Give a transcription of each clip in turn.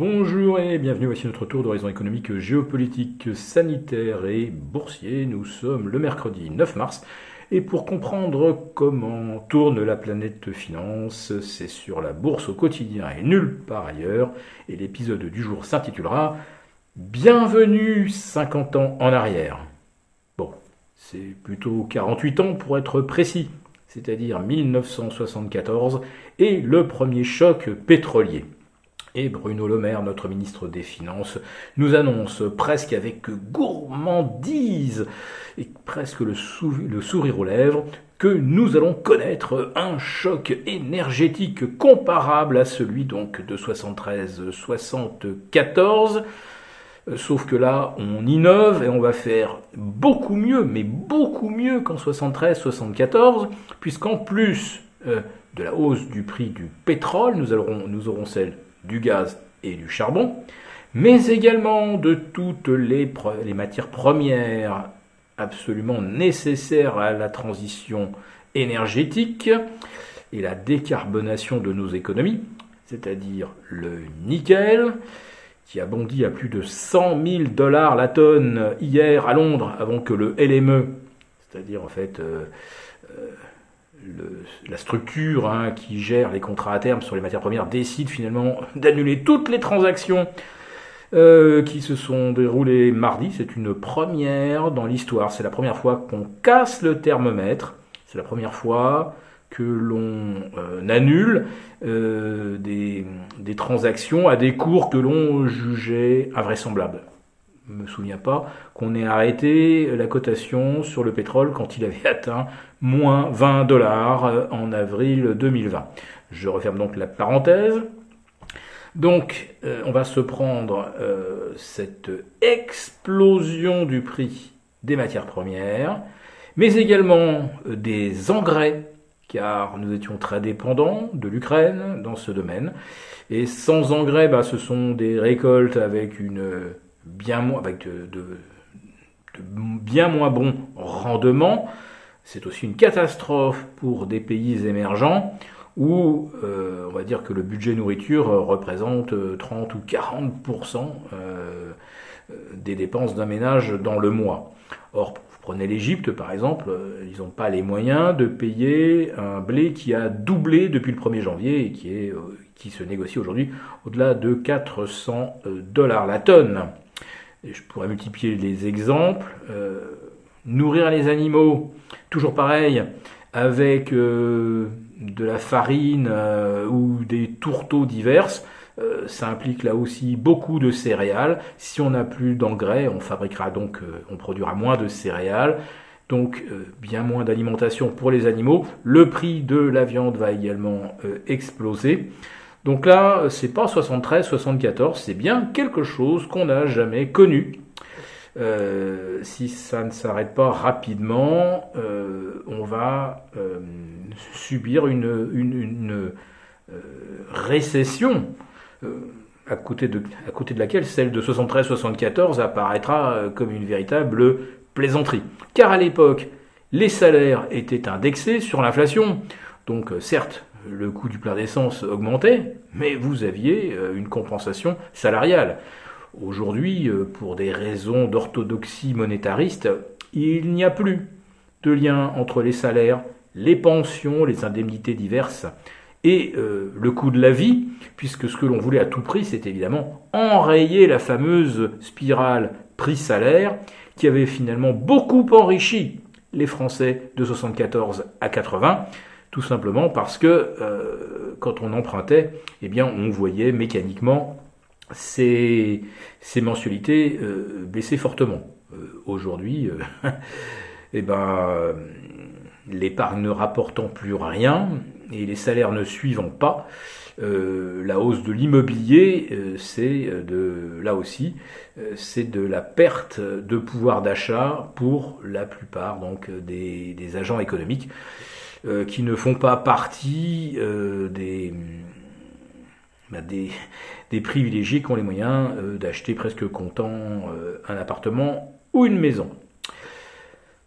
Bonjour et bienvenue, voici notre tour d'horizon économique, géopolitique, sanitaire et boursier. Nous sommes le mercredi 9 mars et pour comprendre comment tourne la planète finance, c'est sur la bourse au quotidien et nulle part ailleurs. Et l'épisode du jour s'intitulera Bienvenue 50 ans en arrière. Bon, c'est plutôt 48 ans pour être précis, c'est-à-dire 1974 et le premier choc pétrolier. Et Bruno Le Maire, notre ministre des Finances, nous annonce presque avec gourmandise et presque le, sourire aux lèvres que nous allons connaître un choc énergétique comparable à celui donc de 73-74. Sauf que là, on innove et on va faire beaucoup mieux, mais beaucoup mieux qu'en 73-74, puisqu'en plus euh, de la hausse du prix du pétrole, nous nous aurons celle du gaz et du charbon, mais également de toutes les, matières premières absolument nécessaires à la transition énergétique et la décarbonation de nos économies, c'est-à-dire le nickel, qui a bondi à plus de 100 000 dollars la tonne hier à Londres, avant que le LME, c'est-à-dire en fait euh, euh, la structure hein, qui gère les contrats à terme sur les matières premières décide finalement d'annuler toutes les transactions euh, qui se sont déroulées mardi. C'est une première dans l'histoire. C'est la première fois qu'on casse le thermomètre. C'est la première fois que l'on euh, annule euh, des, des transactions à des cours que l'on jugeait invraisemblables me souviens pas, qu'on ait arrêté la cotation sur le pétrole quand il avait atteint moins 20 dollars euh, en avril 2020. Je referme donc la parenthèse. Donc, euh, on va se prendre euh, cette explosion du prix des matières premières, mais également des engrais, car nous étions très dépendants de l'Ukraine dans ce domaine. Et sans engrais, bah, ce sont des récoltes avec une bien moins, avec de, bien moins bons rendements. C'est aussi une catastrophe pour des pays émergents où euh, on va dire que le budget nourriture représente 30 ou 40% euh, des dépenses d'un ménage dans le mois. Or, vous prenez l'Égypte par exemple, euh, ils n'ont pas les moyens de payer un blé qui a doublé depuis le 1er janvier et qui, est, qui se négocie aujourd'hui au-delà de 400 dollars la tonne je pourrais multiplier les exemples. Euh, nourrir les animaux, toujours pareil, avec euh, de la farine euh, ou des tourteaux diverses, ça implique là aussi beaucoup de céréales. Si on n'a plus d'engrais, on fabriquera donc, on produira moins de céréales, donc bien moins d'alimentation pour les animaux. Le prix de la viande va également exploser. Donc là, c'est pas 73, 74, c'est bien quelque chose qu'on n'a jamais connu. Euh, si ça ne s'arrête pas rapidement, euh, on va euh, subir une, récession à côté, de, à côté de laquelle celle de 73-74 apparaîtra comme une véritable plaisanterie. Car à l'époque, les salaires étaient indexés sur l'inflation. Donc certes, le coût du plein d'essence augmentait, mais vous aviez euh, une compensation salariale. Aujourd'hui, euh, pour des raisons d'orthodoxie monétariste, il n'y a plus de lien entre les salaires, les pensions, les indemnités diverses et euh, le coût de la vie, puisque ce que l'on voulait à tout prix, c'est évidemment enrayer la fameuse spirale prix-salaire qui avait finalement beaucoup enrichi les Français de 74 à 80 tout simplement parce que euh, quand on empruntait, eh bien, on voyait mécaniquement ces, ces mensualités euh, baisser fortement. Euh, aujourd'hui, eh ben, l'épargne ne rapportant plus rien et les salaires ne suivant pas, la hausse de l'immobilier, c'est de là aussi, c'est de la perte de pouvoir d'achat pour la plupart donc des, des agents économiques. Euh, qui ne font pas partie euh, bah, des, des, privilégiés qui ont les moyens euh, d'acheter presque comptant un appartement ou une maison.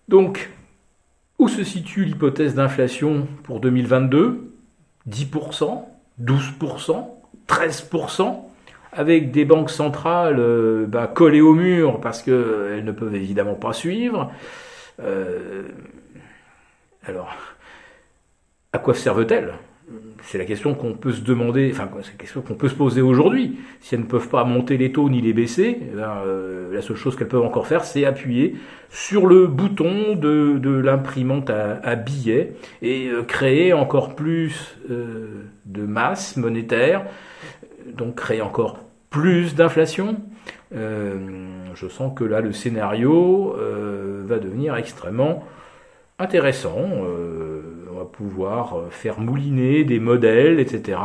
Donc, où se situe l'hypothèse d'inflation pour 2022 10%, 12%, 13% avec des banques centrales bah, collées au mur parce qu'elles ne peuvent évidemment pas suivre. Alors, à quoi servent-elles? C'est la question qu'on peut se demander, enfin, c'est la question qu'on peut se poser aujourd'hui. Si elles ne peuvent pas monter les taux ni les baisser, eh ben, euh, la seule chose qu'elles peuvent encore faire, c'est appuyer sur le bouton de, l'imprimante à, billets et euh, créer encore plus euh, de masse monétaire, donc créer encore plus d'inflation. je sens que là, le scénario va devenir extrêmement intéressant pouvoir euh, faire mouliner des modèles, etc.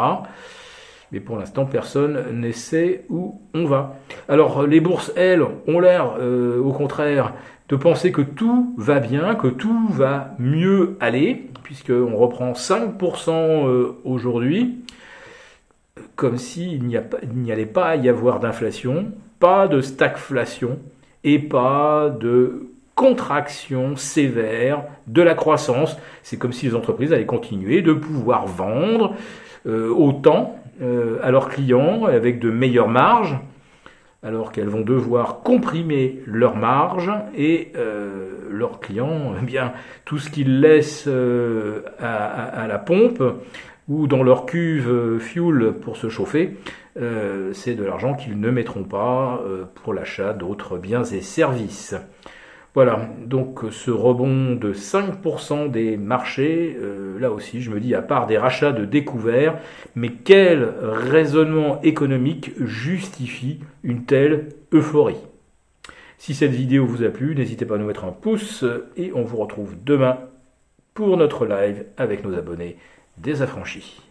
Mais pour l'instant, personne ne sait où on va. Alors, les bourses, elles, ont l'air, euh, au contraire, de penser que tout va bien, que tout va mieux aller, puisqu'on reprend 5% euh, aujourd'hui, comme s'il n'y allait pas y avoir d'inflation, pas de stagflation, et pas de contraction sévère de la croissance. C'est comme si les entreprises allaient continuer de pouvoir vendre euh, autant euh, à leurs clients avec de meilleures marges, alors qu'elles vont devoir comprimer leurs marges et euh, leurs clients, eh bien tout ce qu'ils laissent à, la pompe ou dans leur cuve fuel pour se chauffer, c'est de l'argent qu'ils ne mettront pas pour l'achat d'autres biens et services. Voilà, donc ce rebond de 5% des marchés, euh, là aussi je me dis, à part des rachats de découverts, mais quel raisonnement économique justifie une telle euphorie? Si cette vidéo vous a plu, n'hésitez pas à nous mettre un pouce et on vous retrouve demain pour notre live avec nos abonnés désaffranchis.